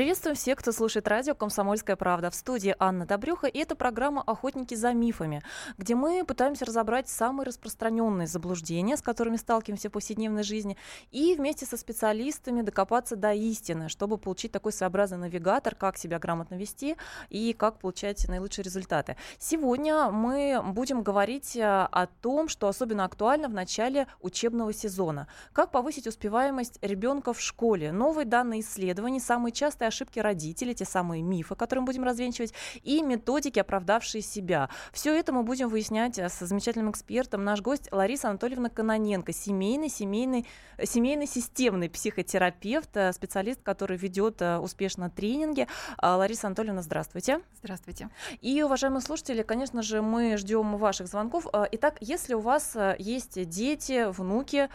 Приветствуем всех, кто слушает радио «Комсомольская правда». В студии Анна Добрюха, и это программа «Охотники за мифами», где мы пытаемся разобрать самые распространенные заблуждения, с которыми сталкиваемся в повседневной жизни, и вместе со специалистами докопаться до истины, чтобы получить такой своеобразный навигатор, как себя грамотно вести и как получать наилучшие результаты. Сегодня мы будем говорить э, о том, что особенно актуально в начале учебного сезона. Как повысить успеваемость ребенка в школе. Новые данные исследований, самые частые ошибки родителей, те самые мифы, которые мы будем развенчивать, и методики, оправдавшие себя. Все это мы будем выяснять э, с замечательным экспертом. Наш гость Лариса Анатольевна Каноненко, семейный, семейный, э, семейный системный психотерапевт, э, специалист, который ведет успешно тренинги. А, Лариса Анатольевна, здравствуйте. Здравствуйте. И, уважаемые слушатели, конечно же, мы ждем ваших звонков. Итак, если у вас есть дети, внуки,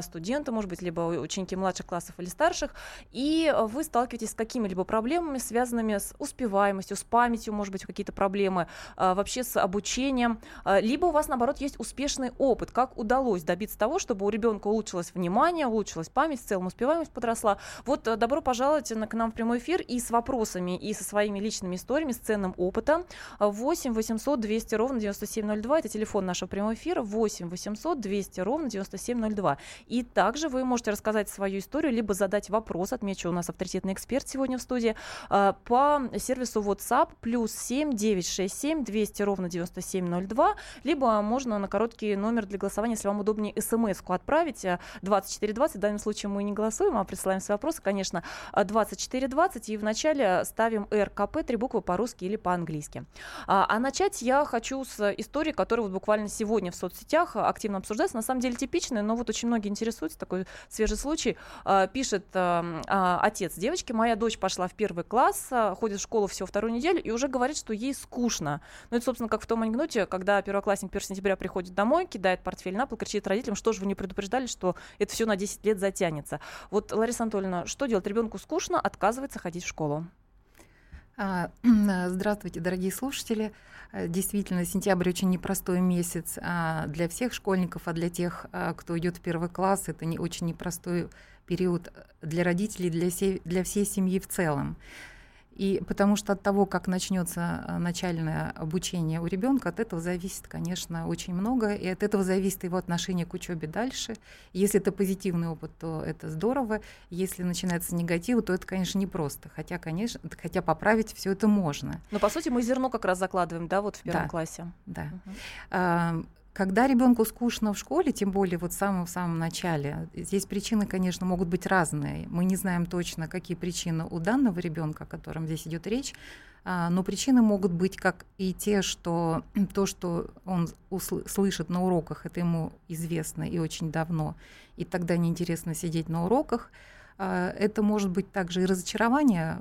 студенты, может быть, либо ученики младших классов или старших, и вы сталкиваетесь с какими какими-либо проблемами, связанными с успеваемостью, с памятью, может быть, какие-то проблемы, а, вообще с обучением, а, либо у вас, наоборот, есть успешный опыт, как удалось добиться того, чтобы у ребенка улучшилось внимание, улучшилась память, в целом успеваемость подросла. Вот э, добро пожаловать к нам в прямой эфир и с вопросами, и со своими личными историями, с ценным опытом. 8 800 200 ровно 9702, это телефон нашего прямого эфира, 8 800 200 ровно 9702. И также вы можете рассказать свою историю, либо задать вопрос, отмечу, у нас авторитетный эксперт сегодня сегодня в студии, а, по сервису WhatsApp плюс 7 967 200 ровно 9702, либо можно на короткий номер для голосования, если вам удобнее, смс-ку отправить 2420. А, в данном случае мы не голосуем, а присылаем свои вопросы, конечно, 2420. А, и вначале ставим РКП, три буквы по-русски или по-английски. А начать я хочу с истории, которая вот буквально сегодня в соцсетях активно обсуждается. На самом деле типичная, но вот очень многие интересуются. Такой свежий случай. Пишет отец девочки, моя дочь пошла в первый класс, а, ходит в школу всего вторую неделю и уже говорит, что ей скучно. Ну, это, собственно, как в том анекдоте, когда первоклассник 1 сентября приходит домой, кидает портфель на пол, кричит родителям, что же вы не предупреждали, что это все на 10 лет затянется. Вот, Лариса Анатольевна, что делать? Ребенку скучно, отказывается ходить в школу. А, здравствуйте, дорогие слушатели. Э, действительно, сентябрь очень непростой месяц а, для всех школьников, а для тех, кто идет в первый класс, это не очень непростой период для родителей, для всей, для всей семьи в целом. И потому что от того, как начнется э, начальное обучение у ребенка, от этого зависит, конечно, очень много, и от этого зависит его отношение к учебе дальше. Если это позитивный опыт, то это здорово. Если начинается негатив, то это, конечно, непросто. Хотя, конечно, хотя поправить все это можно. Но по сути мы зерно как раз закладываем, да, вот в первом да, классе. Да. Угу. Когда ребенку скучно в школе, тем более вот в самом-самом начале, здесь причины, конечно, могут быть разные. Мы не знаем точно, какие причины у данного ребенка, о котором здесь идет речь, а, но причины могут быть как и те, что то, что он усл- слышит на уроках, это ему известно и очень давно, и тогда неинтересно сидеть на уроках. А, это может быть также и разочарование,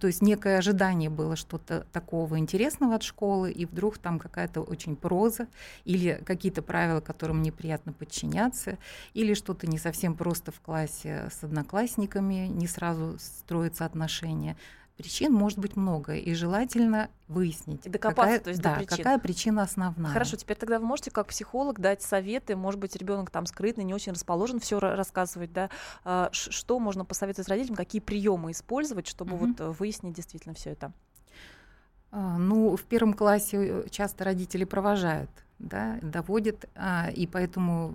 то есть некое ожидание было что-то такого интересного от школы, и вдруг там какая-то очень проза или какие-то правила, которым неприятно подчиняться, или что-то не совсем просто в классе с одноклассниками, не сразу строятся отношения. Причин может быть много, и желательно выяснить, и докопаться, какая, то есть да, до причин. какая причина основная. Хорошо, теперь тогда вы можете как психолог дать советы, может быть, ребенок там скрытный, не очень расположен все рассказывать, да, а, что можно посоветовать родителям, какие приемы использовать, чтобы угу. вот выяснить действительно все это? А, ну, в первом классе э, часто родители провожают, да, доводят, а, и поэтому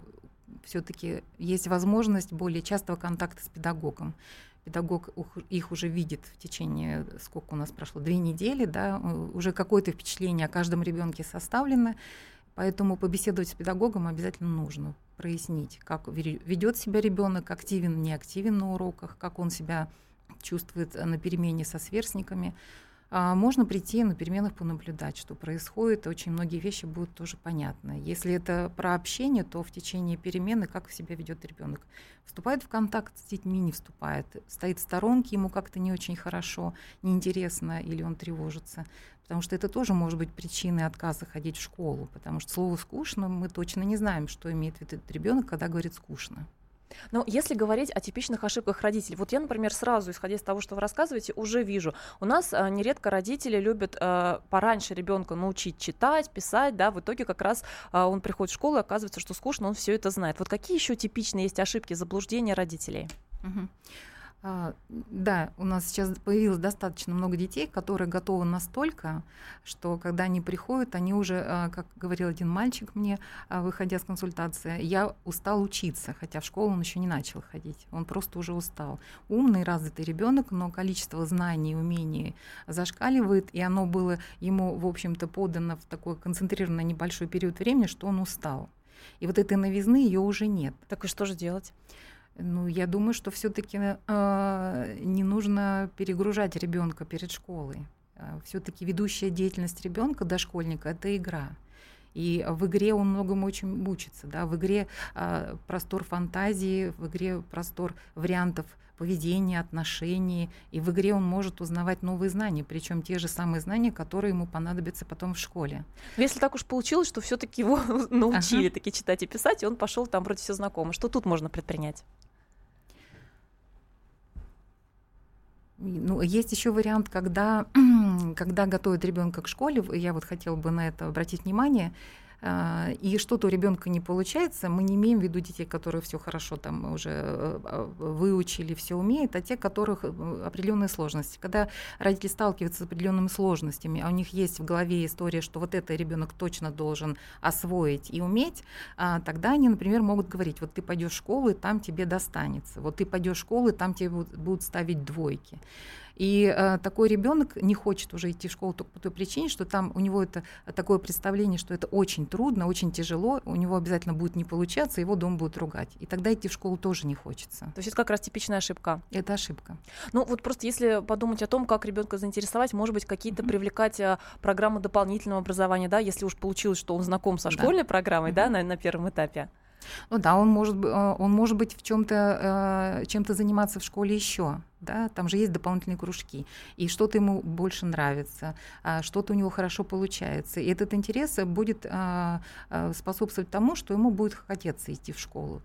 все-таки есть возможность более частого контакта с педагогом педагог их уже видит в течение, сколько у нас прошло, две недели, да, уже какое-то впечатление о каждом ребенке составлено, поэтому побеседовать с педагогом обязательно нужно, прояснить, как ведет себя ребенок, активен, не активен на уроках, как он себя чувствует на перемене со сверстниками, можно прийти на переменах понаблюдать, что происходит. Очень многие вещи будут тоже понятны. Если это про общение, то в течение перемены как себя ведет ребенок. Вступает в контакт с детьми, не вступает. Стоит в сторонке, ему как-то не очень хорошо, неинтересно или он тревожится. Потому что это тоже может быть причиной отказа ходить в школу. Потому что слово «скучно» мы точно не знаем, что имеет в виду ребенок, когда говорит «скучно». Но если говорить о типичных ошибках родителей, вот я, например, сразу, исходя из того, что вы рассказываете, уже вижу, у нас а, нередко родители любят а, пораньше ребенка научить читать, писать, да, в итоге как раз а, он приходит в школу и оказывается, что скучно, он все это знает. Вот какие еще типичные есть ошибки, заблуждения родителей? Угу. А, да, у нас сейчас появилось достаточно много детей, которые готовы настолько, что когда они приходят, они уже, а, как говорил один мальчик мне, а, выходя с консультации, я устал учиться, хотя в школу он еще не начал ходить, он просто уже устал. Умный, развитый ребенок, но количество знаний и умений зашкаливает, и оно было ему, в общем-то, подано в такой концентрированный небольшой период времени, что он устал. И вот этой новизны ее уже нет. Так и что же делать? Ну, я думаю, что все-таки э, а, не нужно перегружать ребенка перед школой. А, все-таки ведущая деятельность ребенка дошкольника это игра. И в игре он многому очень учится. Да? В игре э, простор фантазии, в игре простор вариантов поведения, отношений. И в игре он может узнавать новые знания, причем те же самые знания, которые ему понадобятся потом в школе. Но если так уж получилось, что все-таки его научили ага. таки читать и писать, и он пошел там вроде все знакомо. Что тут можно предпринять? Ну, есть еще вариант, когда, когда готовят ребенка к школе, я вот хотела бы на это обратить внимание, и что-то у ребенка не получается, мы не имеем в виду детей, которые все хорошо там уже э, а, выучили, все умеют, а те, которых определенные сложности. Когда родители сталкиваются с определенными сложностями, а у них есть в голове история, что вот это ребенок точно должен освоить и уметь, а, тогда они, например, могут говорить, вот ты пойдешь в школу, и там тебе достанется, вот ты пойдешь в школу, и там тебе будут ставить двойки. И э, такой ребенок не хочет уже идти в школу только по той причине, что там у него это такое представление, что это очень трудно, очень тяжело, у него обязательно будет не получаться, его дом будут ругать. И тогда идти в школу тоже не хочется. То есть это как раз типичная ошибка. Это ошибка. Ну вот просто если подумать о том, как ребенка заинтересовать, может быть, какие-то mm-hmm. привлекать а, программы дополнительного образования, да, если уж получилось, что он знаком со школьной да. программой, mm-hmm. да, на, на первом этапе. Ну да, он может, э, он может быть в чем-то, э, чем-то заниматься в школе еще. Да, там же есть дополнительные кружки, и что-то ему больше нравится, а что-то у него хорошо получается. И этот интерес будет а, способствовать тому, что ему будет хотеться идти в школу.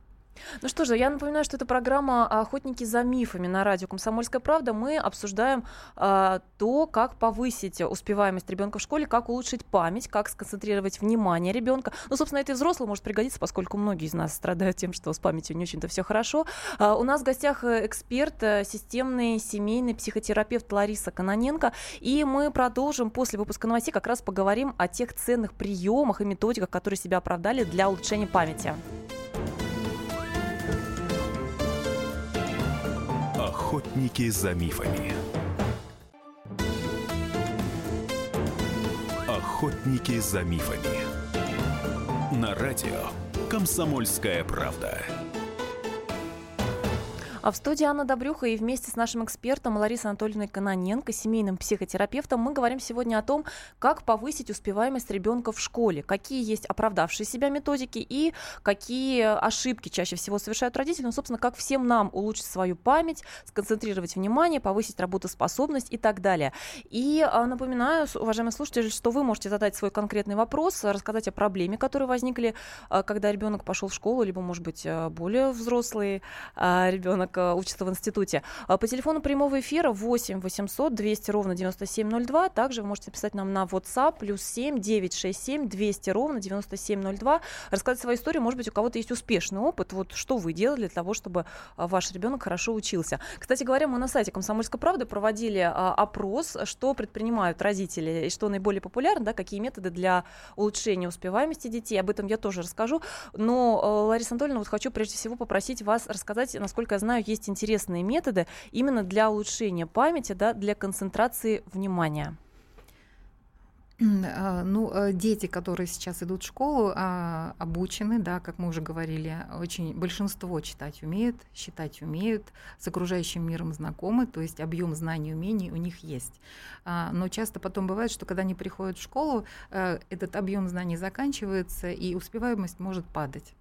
Ну что же, я напоминаю, что это программа «Охотники за мифами» на радио «Комсомольская правда». Мы обсуждаем а, то, как повысить успеваемость ребенка в школе, как улучшить память, как сконцентрировать внимание ребенка. Ну, собственно, это и взрослый может пригодиться, поскольку многие из нас страдают тем, что с памятью не очень-то все хорошо. А, у нас в гостях э, эксперт, э, системный семейный психотерапевт Лариса Каноненко. И мы продолжим после выпуска новостей как раз поговорим о тех ценных приемах и методиках, которые себя оправдали для улучшения памяти. Охотники за мифами. Охотники за мифами. На радио «Комсомольская правда». А в студии Анна Добрюха и вместе с нашим экспертом Ларисой Анатольевной Каноненко, семейным психотерапевтом, мы говорим сегодня о том, как повысить успеваемость ребенка в школе, какие есть оправдавшие себя методики и какие ошибки чаще всего совершают родители, ну, собственно, как всем нам улучшить свою память, сконцентрировать внимание, повысить работоспособность и так далее. И а, напоминаю, уважаемые слушатели, что вы можете задать свой конкретный вопрос, рассказать о проблеме, которые возникли, а, когда ребенок пошел в школу, либо, может быть, а, более взрослый ребенок учится в институте. А, по телефону прямого эфира 8 800 200 ровно 9702. Также вы можете писать нам на WhatsApp плюс 7 967 200 ровно 9702. Рассказать свою историю. Может быть, у кого-то есть успешный опыт. Вот что вы делали для того, чтобы а, ваш ребенок хорошо учился. Кстати говоря, мы на сайте Комсомольской правды проводили опрос, что предпринимают родители и что наиболее популярно, да, какие методы для улучшения успеваемости детей. Об этом я тоже расскажу. Но, Лариса Анатольевна, вот хочу прежде всего попросить вас рассказать, насколько я знаю, есть интересные методы именно для улучшения памяти, да, для концентрации внимания. А, ну, э, дети, которые сейчас идут в школу, а, обучены, да, как мы уже говорили, очень большинство читать умеют, считать умеют, с окружающим миром знакомы, то есть объем знаний и умений у них есть. А, но часто потом бывает, что когда они приходят в школу, э, этот объем знаний заканчивается, и успеваемость может падать.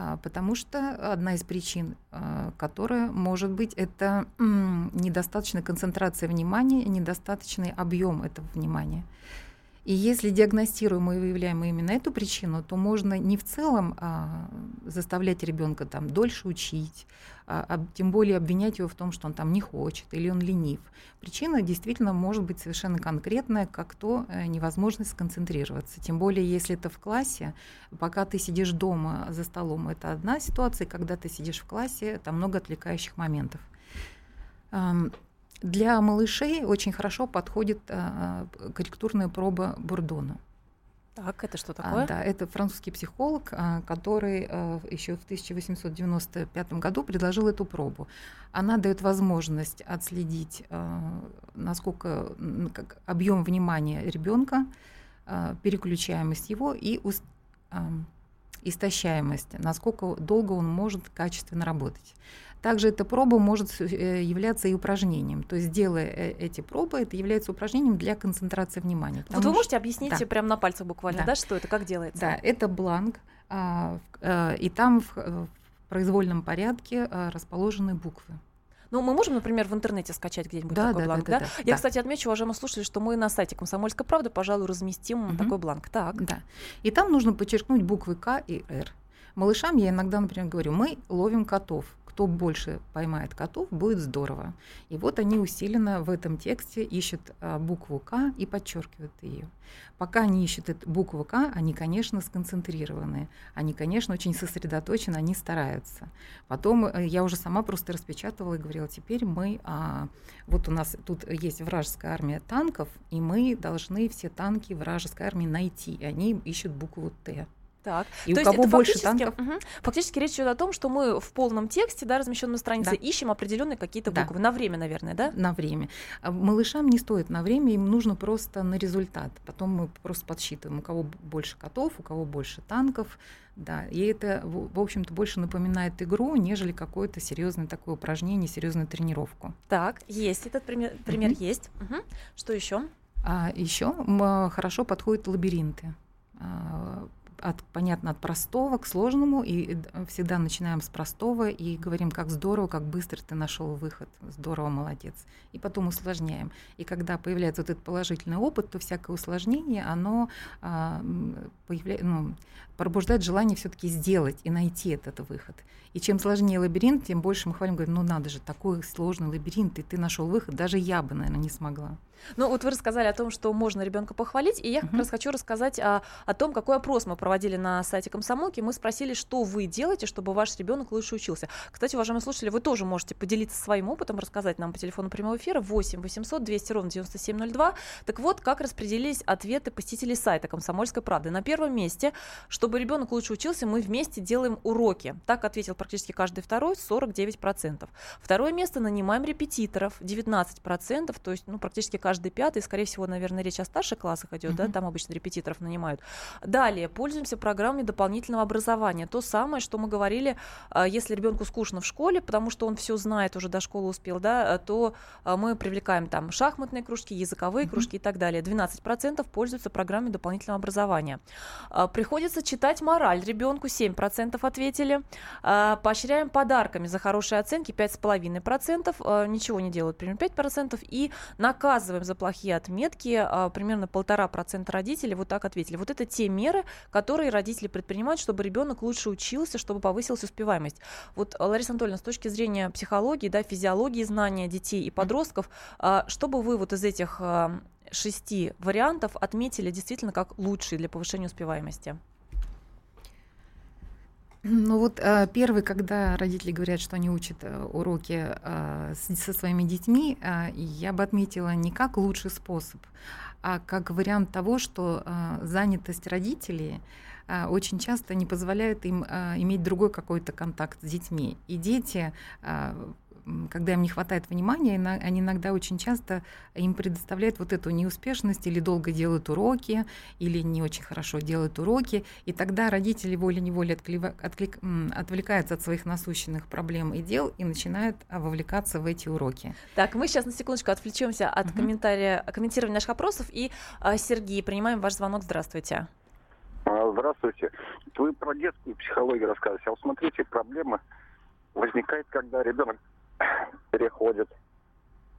А, потому что одна из причин, а, которая может быть, это недостаточная концентрация внимания, недостаточный объем этого внимания. И если диагностируем и выявляем именно эту причину, то можно не в целом а, заставлять ребенка там дольше учить, а, а, тем более обвинять его в том, что он там не хочет или он ленив. Причина действительно может быть совершенно конкретная, как то э, невозможность сконцентрироваться. Тем более, если это в классе, пока ты сидишь дома за столом, это одна ситуация, когда ты сидишь в классе, там много отвлекающих моментов. Для малышей очень хорошо подходит а, корректурная проба Бурдона. Так, это что такое? А, да, это французский психолог, а, который а, еще в 1895 году предложил эту пробу. Она дает возможность отследить, а, насколько как, объем внимания ребенка, а, переключаемость его и уст, а, истощаемость, насколько долго он может качественно работать. Также эта проба может э, являться и упражнением. То есть, делая э, эти пробы, это является упражнением для концентрации внимания. Вот вы можете объяснить да. прямо на пальцах буквально, да. да, что это, как делается? Да, это бланк, а, а, и там в, в произвольном порядке а, расположены буквы. Ну, мы можем, например, в интернете скачать где-нибудь да, такой да, бланк, да? да? да Я, да. кстати, отмечу, уважаемые слушатели, что мы на сайте «Комсомольской правды», пожалуй, разместим угу. такой бланк. Так. Да. И там нужно подчеркнуть буквы К и Р. Малышам я иногда, например, говорю, мы ловим котов кто больше поймает котов, будет здорово. И вот они усиленно в этом тексте ищут а, букву К и подчеркивают ее. Пока они ищут эту букву К, они, конечно, сконцентрированы, они, конечно, очень сосредоточены, они стараются. Потом э, я уже сама просто распечатывала и говорила, теперь мы, а, вот у нас тут есть вражеская армия танков, и мы должны все танки вражеской армии найти. И они ищут букву Т. Так. И То у кого больше танков? Угу. Фактически речь идет о том, что мы в полном тексте, да, размещенном на странице, да. ищем определенные какие-то буквы. Да. На время, наверное, да? На время. А малышам не стоит на время, им нужно просто на результат. Потом мы просто подсчитываем, у кого больше котов, у кого больше танков. Да, и это, в общем-то, больше напоминает игру, нежели какое-то серьезное такое упражнение, серьезную тренировку. Так, есть этот пример, пример угу. есть. Угу. Что еще? А, еще хорошо подходят лабиринты а, от, понятно, от простого к сложному, и всегда начинаем с простого и говорим, как здорово, как быстро ты нашел выход, здорово, молодец. И потом усложняем. И когда появляется вот этот положительный опыт, то всякое усложнение, оно а, появля... ну, пробуждает желание все-таки сделать и найти этот выход. И чем сложнее лабиринт, тем больше мы хвалим, говорим, ну надо же, такой сложный лабиринт, и ты нашел выход, даже я бы, наверное, не смогла. Ну, вот вы рассказали о том, что можно ребенка похвалить, и я как uh-huh. раз хочу рассказать о, о том, какой опрос мы проводили на сайте комсомолки. Мы спросили, что вы делаете, чтобы ваш ребенок лучше учился. Кстати, уважаемые слушатели, вы тоже можете поделиться своим опытом, рассказать нам по телефону прямого эфира 8 800 200 ровно 9702. Так вот, как распределились ответы посетителей сайта «Комсомольской правды». На первом месте, чтобы ребенок лучше учился, мы вместе делаем уроки. Так ответил практически каждый второй, 49%. Второе место нанимаем репетиторов, 19%, то есть ну, практически каждый пятый, скорее всего, наверное, речь о старших классах идет, mm-hmm. да, там обычно репетиторов нанимают. Далее, пользуемся программой дополнительного образования. То самое, что мы говорили, а, если ребенку скучно в школе, потому что он все знает, уже до школы успел, да, то а, мы привлекаем там шахматные кружки, языковые mm-hmm. кружки и так далее. 12% пользуются программой дополнительного образования. А, приходится читать мораль ребенку, 7% ответили. Поощряем подарками за хорошие оценки, 5,5%. Ничего не делают, примерно 5%. И наказываем за плохие отметки примерно полтора процента родителей вот так ответили. Вот это те меры, которые родители предпринимают, чтобы ребенок лучше учился, чтобы повысилась успеваемость. Вот, Лариса Анатольевна, с точки зрения психологии, да, физиологии знания детей и подростков, что бы вы вот из этих шести вариантов отметили действительно как лучшие для повышения успеваемости? Ну вот э, первый, когда родители говорят, что они учат э, уроки э, со своими детьми, я бы отметила не как лучший способ, а как вариант того, что занятость родителей очень часто не позволяет им иметь другой какой-то контакт с детьми. И дети когда им не хватает внимания, они иногда очень часто им предоставляют вот эту неуспешность или долго делают уроки, или не очень хорошо делают уроки, и тогда родители волей-неволей отклик, отвлекаются от своих насущенных проблем и дел и начинают а, вовлекаться в эти уроки. Так, мы сейчас на секундочку отвлечемся от угу. комментария, комментирования наших вопросов, и а, Сергей, принимаем ваш звонок. Здравствуйте. А, здравствуйте. Вы про детскую психологию рассказываете. А вот смотрите, проблема возникает, когда ребенок переходит,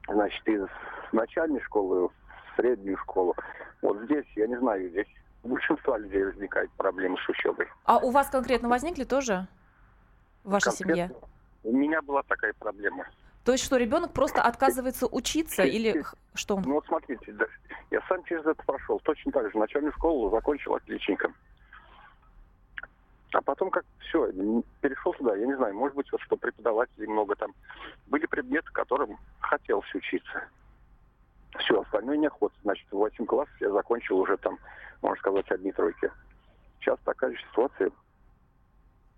значит, из начальной школы в среднюю школу. Вот здесь, я не знаю, здесь у большинства людей возникает проблемы с учебой. А у вас конкретно возникли тоже в вашей семье? У меня была такая проблема. То есть что, ребенок просто отказывается учиться или что он? Ну вот смотрите, да, я сам через это прошел. Точно так же. Начальную школу закончил отличником. А потом как все, перешел сюда, я не знаю, может быть, вот что преподавателей много там. Были предметы, которым хотелось учиться. Все, остальное неохота. Значит, в 8 классах я закончил уже там, можно сказать, одни тройки. Сейчас такая же ситуация.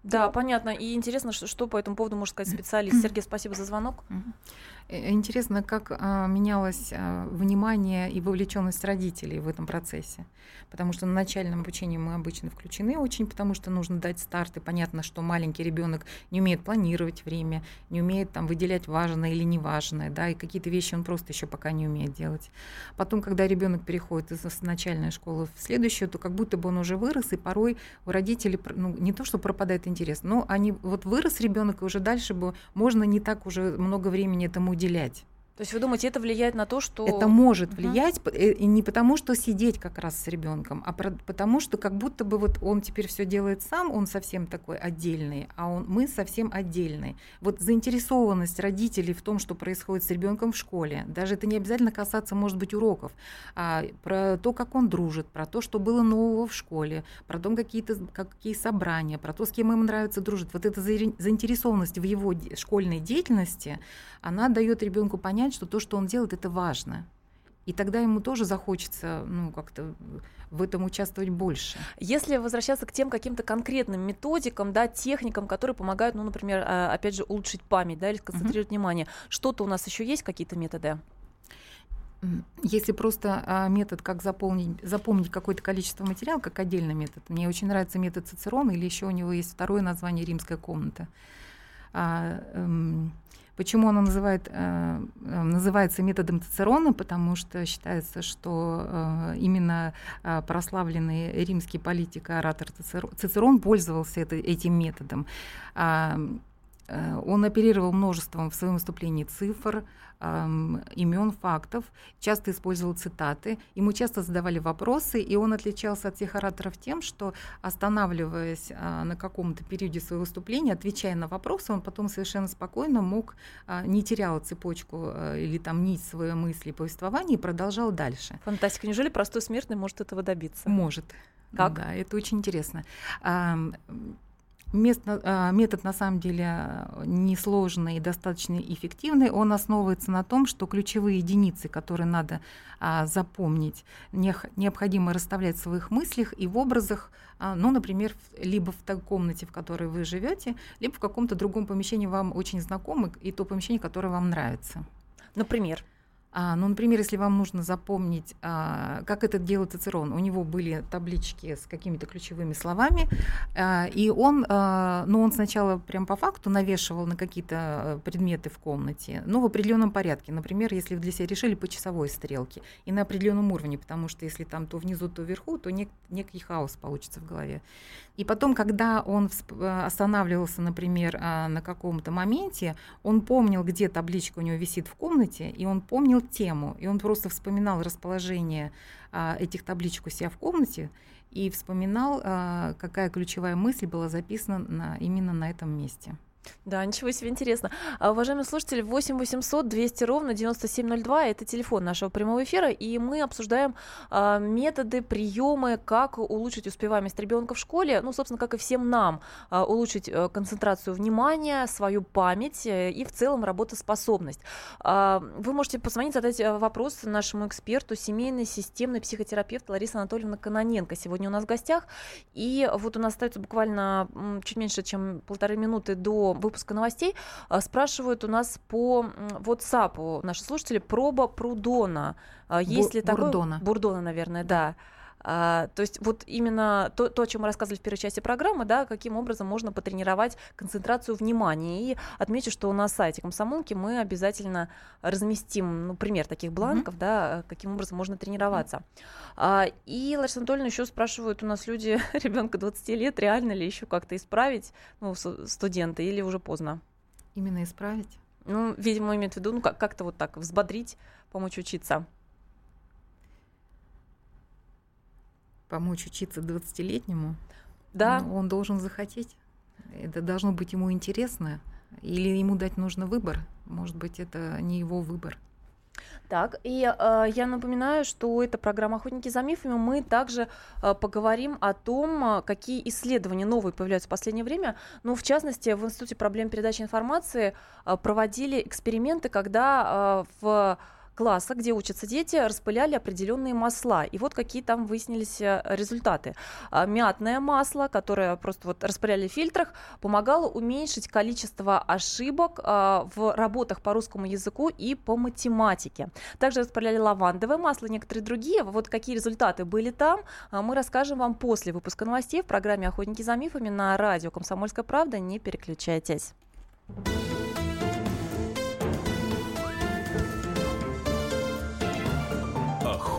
Да, понятно. И интересно, что, что по этому поводу может сказать специалист. Сергей, спасибо за звонок. Э, интересно, как а, менялось а, внимание и вовлеченность родителей в этом процессе. Потому что на начальном обучении мы обычно включены очень, потому что нужно дать старт. И понятно, что маленький ребенок не умеет планировать время, не умеет там выделять важное или неважное, да, и какие-то вещи он просто еще пока не умеет делать. Потом, когда ребенок переходит из начальной школы в следующую, то как будто бы он уже вырос, и порой у родителей ну, не то, что пропадает интерес, но они вот вырос ребенок, и уже дальше бы можно не так уже много времени этому уделять. То есть вы думаете, это влияет на то, что... Это может влиять, угу. и не потому, что сидеть как раз с ребенком, а потому, что как будто бы вот он теперь все делает сам, он совсем такой отдельный, а он, мы совсем отдельные. Вот заинтересованность родителей в том, что происходит с ребенком в школе, даже это не обязательно касаться, может быть, уроков, а про то, как он дружит, про то, что было нового в школе, про то, какие-то какие собрания, про то, с кем ему нравится дружить. Вот эта заинтересованность в его школьной деятельности, она дает ребенку понять, что то, что он делает, это важно. И тогда ему тоже захочется, ну, как-то в этом участвовать больше. Если возвращаться к тем каким-то конкретным методикам, да, техникам, которые помогают, ну, например, а, опять же, улучшить память, да, или сконцентрировать uh-huh. внимание, что-то у нас еще есть, какие-то методы? Если просто а, метод, как заполнить, запомнить какое-то количество материала, как отдельный метод, мне очень нравится метод Цицерона, или еще у него есть второе название «Римская комната». А, эм, Почему оно называет, э, э, называется методом Цицерона? Потому что считается, что э, именно прославленный римский политик и оратор Цицерон пользовался это, этим методом. Э, он оперировал множеством в своем выступлении цифр, имен, фактов, часто использовал цитаты. Ему часто задавали вопросы, и он отличался от всех ораторов тем, что, останавливаясь а, на каком-то периоде своего выступления, отвечая на вопросы, он потом совершенно спокойно мог, а, не терял цепочку а, или там нить своей мысли, повествования и продолжал дальше. Фантастика. Неужели простой смертный может этого добиться? Может. Как? Да, это очень интересно. А, метод на самом деле несложный и достаточно эффективный. Он основывается на том, что ключевые единицы, которые надо а, запомнить, необходимо расставлять в своих мыслях и в образах, а, ну, например, либо в той комнате, в которой вы живете, либо в каком-то другом помещении вам очень знакомы, и то помещение, которое вам нравится. Например? А, ну, например, если вам нужно запомнить, а, как это делал Цицерон, у него были таблички с какими-то ключевыми словами, а, и он, а, ну, он сначала прям по факту навешивал на какие-то э, предметы в комнате, но в определенном порядке. Например, если вы для себя решили по часовой стрелке и на определенном уровне, потому что если там то внизу, то вверху, то нек- некий хаос получится в голове. И потом, когда он э, останавливался, например, а, на каком-то моменте, он помнил, где табличка у него висит в комнате, и он помнил тему, и он просто вспоминал расположение а, этих табличек у себя в комнате и вспоминал, а, какая ключевая мысль была записана на, именно на этом месте. Да, ничего себе интересно. А, уважаемые слушатели, 8 800 200 ровно 9702 это телефон нашего прямого эфира, и мы обсуждаем а, методы, приемы, как улучшить успеваемость ребенка в школе, ну, собственно, как и всем нам, а, улучшить а, концентрацию внимания, свою память э, и в целом работоспособность. А, вы можете позвонить, задать э, вопрос нашему эксперту, семейный системный психотерапевт Лариса Анатольевна Каноненко. Сегодня у нас в гостях, и вот у нас остается буквально чуть меньше, чем полторы минуты до выпуска новостей а, спрашивают у нас по WhatsApp наши слушатели проба Прудона. А, есть Бу- ли такой? Бурдона. Бурдона, наверное, да. А, то есть вот именно то, то, о чем мы рассказывали в первой части программы, да, каким образом можно потренировать концентрацию внимания. И отмечу, что на сайте комсомолки мы обязательно разместим ну, пример таких бланков, mm-hmm. да, каким образом можно тренироваться. Mm-hmm. А, и Лариса Анатольевна еще спрашивают у нас люди, ребенка 20 лет, реально ли еще как-то исправить, ну, студенты, или уже поздно? Именно исправить? Ну, видимо, имеет в виду, ну, как- как-то вот так взбодрить, помочь учиться. Помочь учиться 20-летнему? Да. Ну, он должен захотеть. Это должно быть ему интересно. Или ему дать нужно выбор. Может быть, это не его выбор. Так, и э, я напоминаю, что это программа «Охотники за мифами». Мы также э, поговорим о том, э, какие исследования новые появляются в последнее время. Ну, в частности, в Институте проблем передачи информации э, проводили эксперименты, когда э, в класса, где учатся дети, распыляли определенные масла. И вот какие там выяснились э, результаты. А, мятное масло, которое просто вот распыляли в фильтрах, помогало уменьшить количество ошибок а, в работах по русскому языку и по математике. Также распыляли лавандовое масло некоторые другие. Вот какие результаты были там, а, мы расскажем вам после выпуска новостей в программе «Охотники за мифами» на радио «Комсомольская правда». Не переключайтесь.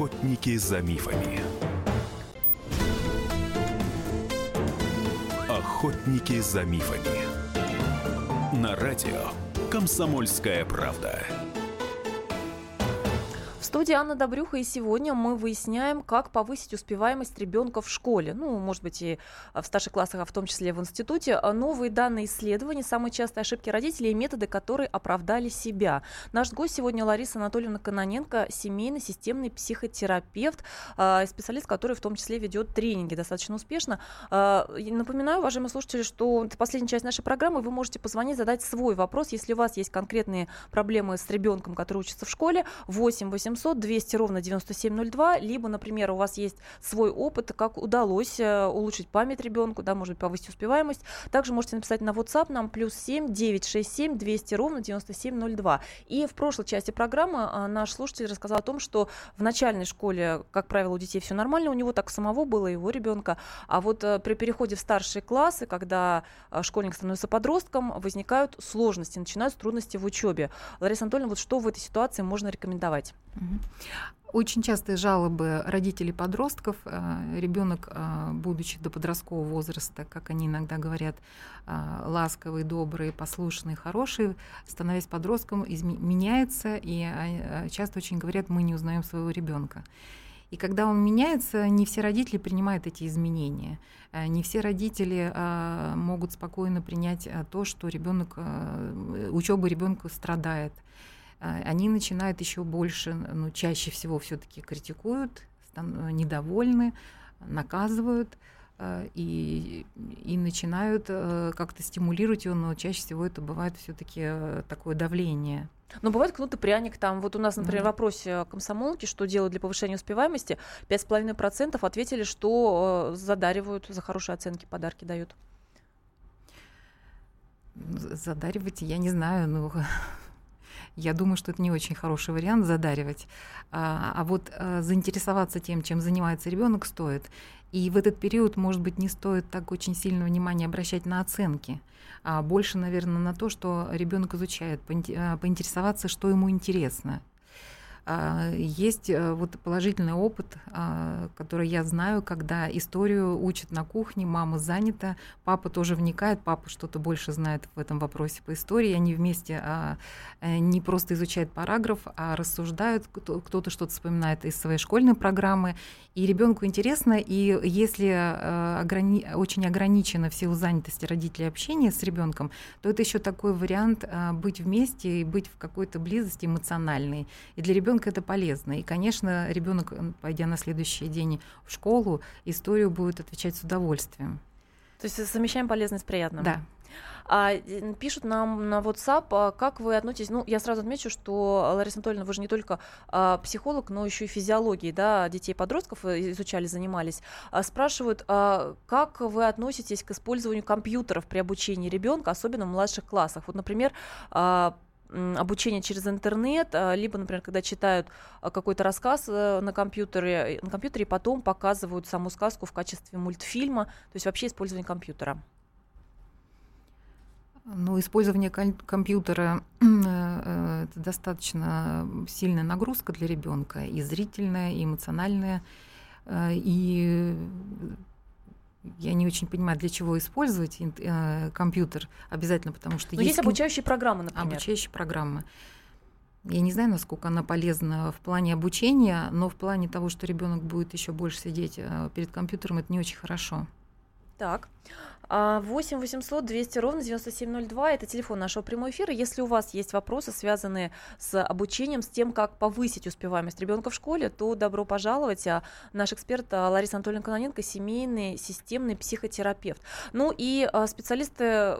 Охотники за мифами. Охотники за мифами. На радио Комсомольская правда студии Анна Добрюха, и сегодня мы выясняем, как повысить успеваемость ребенка в школе, ну, может быть, и в старших классах, а в том числе в институте. Новые данные исследования, самые частые ошибки родителей и методы, которые оправдали себя. Наш гость сегодня Лариса Анатольевна Каноненко, семейный системный психотерапевт, а, специалист, который в том числе ведет тренинги достаточно успешно. А, напоминаю, уважаемые слушатели, что это последняя часть нашей программы. Вы можете позвонить, задать свой вопрос, если у вас есть конкретные проблемы с ребенком, который учится в школе. 8 800 800 200 ровно 9702, либо, например, у вас есть свой опыт, как удалось э, улучшить память ребенку, да, может повысить успеваемость. Также можете написать на WhatsApp нам плюс 7 967 200 ровно 9702. И в прошлой части программы а, наш слушатель рассказал о том, что в начальной школе, как правило, у детей все нормально, у него так самого было, его ребенка. А вот э, при переходе в старшие классы, когда э, школьник становится подростком, возникают сложности, начинаются трудности в учебе. Лариса Анатольевна, вот что в этой ситуации можно рекомендовать? Очень частые жалобы родителей подростков. Э, Ребенок, э, будучи до подросткового возраста, как они иногда говорят, э, ласковый, добрый, послушный, хороший, становясь подростком, меняется, и часто очень говорят, мы не узнаем своего ребенка. И когда он меняется, не все родители принимают эти изменения. Не все родители могут спокойно принять то, что ребенок, учеба ребенка страдает. А, они начинают еще больше, ну, чаще всего все-таки критикуют, недовольны, наказывают а, и, и начинают э, как-то стимулировать его, но чаще всего это бывает все-таки э, такое давление. Но бывает кнут и пряник. Там вот у нас, например, в вопросе комсомолки, что делают для повышения успеваемости, 5,5% ответили, что э, задаривают за хорошие оценки, подарки дают. Задаривать, я не знаю, ну я думаю, что это не очень хороший вариант задаривать. А, а вот а, заинтересоваться тем, чем занимается ребенок, стоит. И в этот период, может быть, не стоит так очень сильно внимания обращать на оценки, а больше, наверное, на то, что ребенок изучает, а, поинтересоваться, что ему интересно, есть э, вот положительный опыт, а, который я знаю, когда историю учат на кухне, мама занята, папа тоже вникает, папа что-то больше знает в этом вопросе по истории, они вместе а, э, не просто изучают параграф, а рассуждают, кто-то что-то вспоминает из своей школьной программы, и ребенку интересно, и если э, ограни... очень ограничено в силу занятости родителей общения с ребенком, то это еще такой вариант быть вместе и быть в какой-то близости эмоциональной. И для ребенка ребенка это полезно. И, конечно, ребенок, пойдя на следующий день в школу, историю будет отвечать с удовольствием. То есть совмещаем полезное с приятным. Да. А, пишут нам на WhatsApp, а, как вы относитесь, ну, я сразу отмечу, что, Лариса Анатольевна, вы же не только а, психолог, но еще и физиологией, да, детей и подростков э, изучали, занимались. А, спрашивают, а, как вы относитесь к использованию компьютеров при обучении ребенка, особенно в младших классах? Вот, например, а, обучение через интернет, а, либо, например, когда читают а, какой-то рассказ э, на компьютере, на компьютере, потом показывают саму сказку в качестве мультфильма, то есть вообще использование компьютера. Ну, использование компьютера э, это достаточно сильная нагрузка для ребенка, и зрительная, и эмоциональная, э, и я не очень понимаю, для чего использовать э, компьютер обязательно, потому что есть... есть обучающие программы, например. Обучающие программы. Я не знаю, насколько она полезна в плане обучения, но в плане того, что ребенок будет еще больше сидеть э, перед компьютером, это не очень хорошо. Так. 8 800 200 ровно 9702 это телефон нашего прямого эфира. Если у вас есть вопросы, связанные с обучением, с тем, как повысить успеваемость ребенка в школе, то добро пожаловать. А наш эксперт а, Лариса Анатольевна Кононенко, семейный системный психотерапевт. Ну и а, специалисты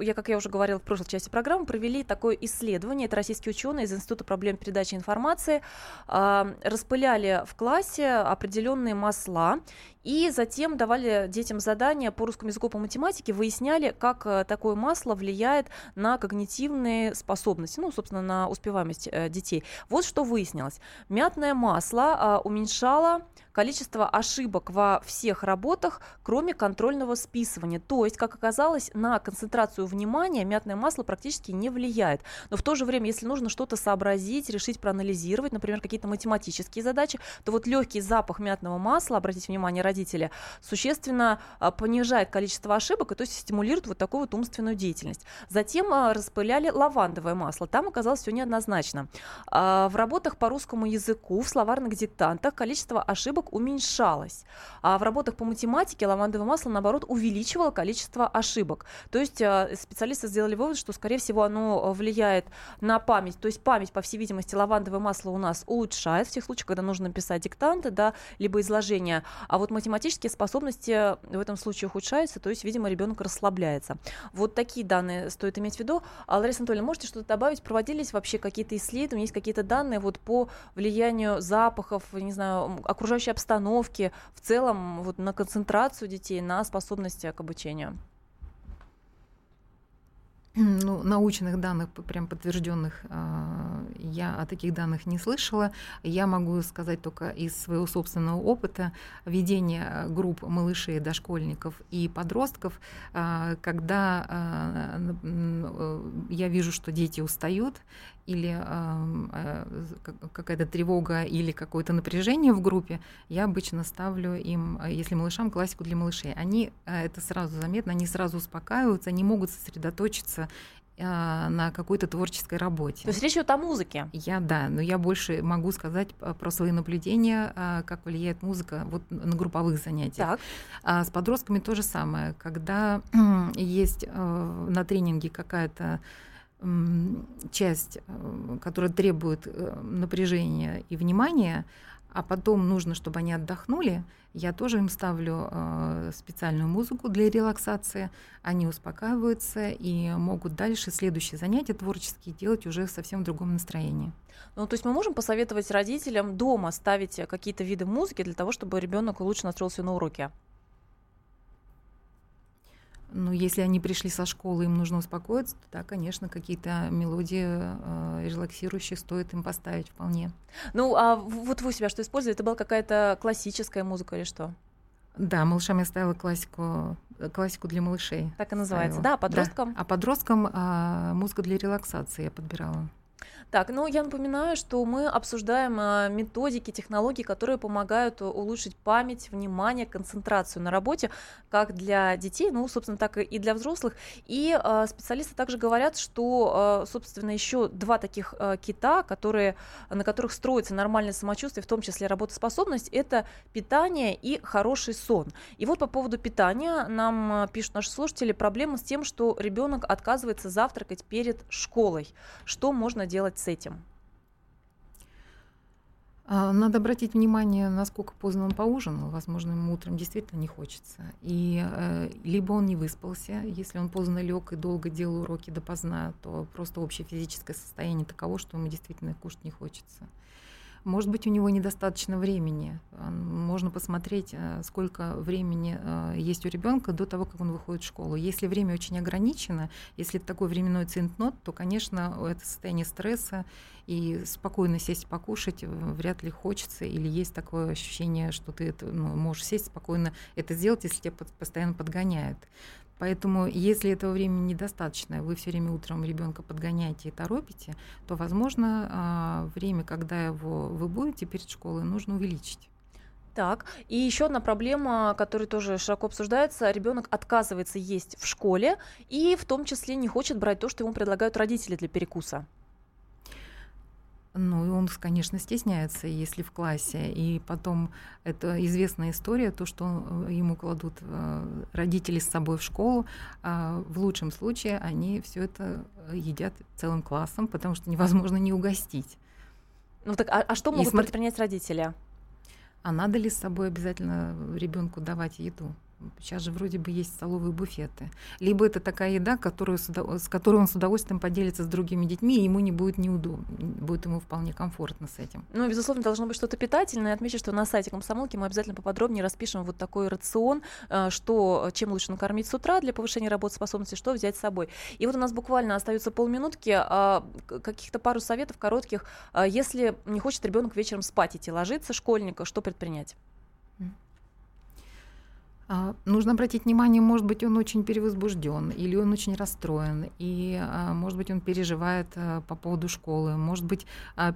я, как я уже говорила в прошлой части программы, провели такое исследование. Это российские ученые из Института проблем передачи информации э, распыляли в классе определенные масла и затем давали детям задания по русскому языку, по математике, выясняли, как э, такое масло влияет на когнитивные способности, ну, собственно, на успеваемость э, детей. Вот что выяснилось. Мятное масло э, уменьшало количество ошибок во всех работах, кроме контрольного списывания. То есть, как оказалось, на концентрацию внимания мятное масло практически не влияет. Но в то же время, если нужно что-то сообразить, решить, проанализировать, например, какие-то математические задачи, то вот легкий запах мятного масла, обратите внимание, родители, существенно а, понижает количество ошибок, и то есть стимулирует вот такую вот умственную деятельность. Затем а, распыляли лавандовое масло. Там оказалось все неоднозначно. А, в работах по русскому языку, в словарных диктантах количество ошибок уменьшалось. А в работах по математике лавандовое масло, наоборот, увеличивало количество ошибок. То есть специалисты сделали вывод, что, скорее всего, оно влияет на память. То есть память, по всей видимости, лавандовое масло у нас улучшает в тех случаях, когда нужно писать диктанты, да, либо изложения. А вот математические способности в этом случае ухудшаются, то есть, видимо, ребенок расслабляется. Вот такие данные стоит иметь в виду. А, Лариса Анатольевна, можете что-то добавить? Проводились вообще какие-то исследования, есть какие-то данные вот по влиянию запахов, не знаю, окружающей обстановки, в целом вот на концентрацию детей, на способности к обучению? Ну, научных данных, прям подтвержденных, а, я о таких данных не слышала. Я могу сказать только из своего собственного опыта ведения групп малышей, дошкольников и подростков, а, когда а, я вижу, что дети устают, или какая-то тревога или какое-то напряжение в группе, я обычно ставлю им, если малышам, классику для малышей. Они, это сразу заметно, они сразу успокаиваются, они могут сосредоточиться а, на какой-то творческой работе. То есть речь идет о музыке? Я, да, но я больше могу сказать про свои наблюдения, а, как влияет музыка вот на групповых занятиях. Так. А с подростками то же самое. Когда есть э, на тренинге какая-то часть, э, которая требует э, напряжения и внимания, а потом нужно, чтобы они отдохнули, я тоже им ставлю э, специальную музыку для релаксации. Они успокаиваются и могут дальше следующие занятия творческие делать уже в совсем другом настроении. Ну, то есть мы можем посоветовать родителям дома ставить какие-то виды музыки для того, чтобы ребенок лучше настроился на уроки? Ну, если они пришли со школы, им нужно успокоиться, то да, конечно, какие-то мелодии э, релаксирующие стоит им поставить вполне. Ну, а вот вы себя что использовали? Это была какая-то классическая музыка или что? Да, малышам я ставила классику, э, классику для малышей. Так и называется, ставила. да, подросткам? Да. А подросткам а, музыка для релаксации я подбирала. Так, ну я напоминаю, что мы обсуждаем а, методики, технологии, которые помогают улучшить память, внимание, концентрацию на работе, как для детей, ну, собственно, так и для взрослых. И э, специалисты также говорят, что, э, собственно, еще два таких кита, которые, на которых строится нормальное самочувствие, в том числе работоспособность, это питание и хороший сон. И вот по поводу питания нам пишут наши слушатели проблема с тем, что ребенок отказывается завтракать перед школой. Что можно делать делать с этим? А, надо обратить внимание, насколько поздно он поужинал. Возможно, ему утром действительно не хочется. И э, либо он не выспался, если он поздно лег и долго делал уроки допоздна, то просто общее физическое состояние таково, что ему действительно кушать не хочется. Может быть, у него недостаточно времени. Можно посмотреть, э, сколько времени э, есть у ребенка до того, как он выходит в школу. Если время очень ограничено, если это такой временной центнот, то, конечно, это состояние стресса и спокойно сесть покушать э, вряд ли хочется, или есть такое ощущение, что ты это, ну, можешь сесть спокойно это сделать, если тебя постоянно подгоняют. Поэтому, если этого времени недостаточно, вы все время утром ребенка подгоняете и торопите, то, возможно, а, время, когда его вы будете перед школой, нужно увеличить. Так, и еще одна проблема, которая тоже широко обсуждается, ребенок отказывается есть в школе и в том числе не хочет брать то, что ему предлагают родители для перекуса. Ну, и он, конечно, стесняется, если в классе. И потом это известная история, то, что ему кладут э, родители с собой в школу. А в лучшем случае они все это едят целым классом, потому что невозможно не угостить. Ну так, а, а что могут смотри... предпринять родители? А надо ли с собой обязательно ребенку давать еду? Сейчас же вроде бы есть столовые буфеты. Либо это такая еда, которую, с которой он с удовольствием поделится с другими детьми, и ему не будет неудобно, будет ему вполне комфортно с этим. Ну, безусловно, должно быть что-то питательное. Отмечу, что на сайте комсомолки мы обязательно поподробнее распишем вот такой рацион, э, что, чем лучше накормить с утра для повышения работоспособности, что взять с собой. И вот у нас буквально остается полминутки, а, каких-то пару советов коротких. А, если не хочет ребенок вечером спать идти, ложиться школьника, что предпринять? А, нужно обратить внимание, может быть, он очень перевозбужден, или он очень расстроен, и, а, может быть, он переживает а, по поводу школы, может быть,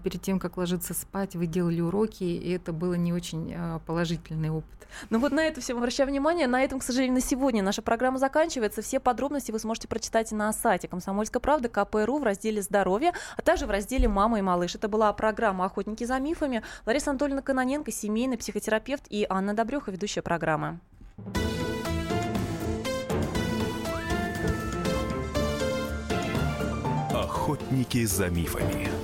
перед тем, как ложиться спать, вы делали уроки, и это было не очень положительный опыт. Ну вот на это все обращаю внимание. На этом, к сожалению, на сегодня наша программа заканчивается. Все подробности вы сможете прочитать на сайте Комсомольской правды КПРУ в разделе «Здоровье», а также в разделе «Мама и малыш». Это была программа «Охотники за мифами». Лариса Анатольевна Каноненко, семейный психотерапевт, и Анна Добрюха, ведущая программы. Охотники за мифами.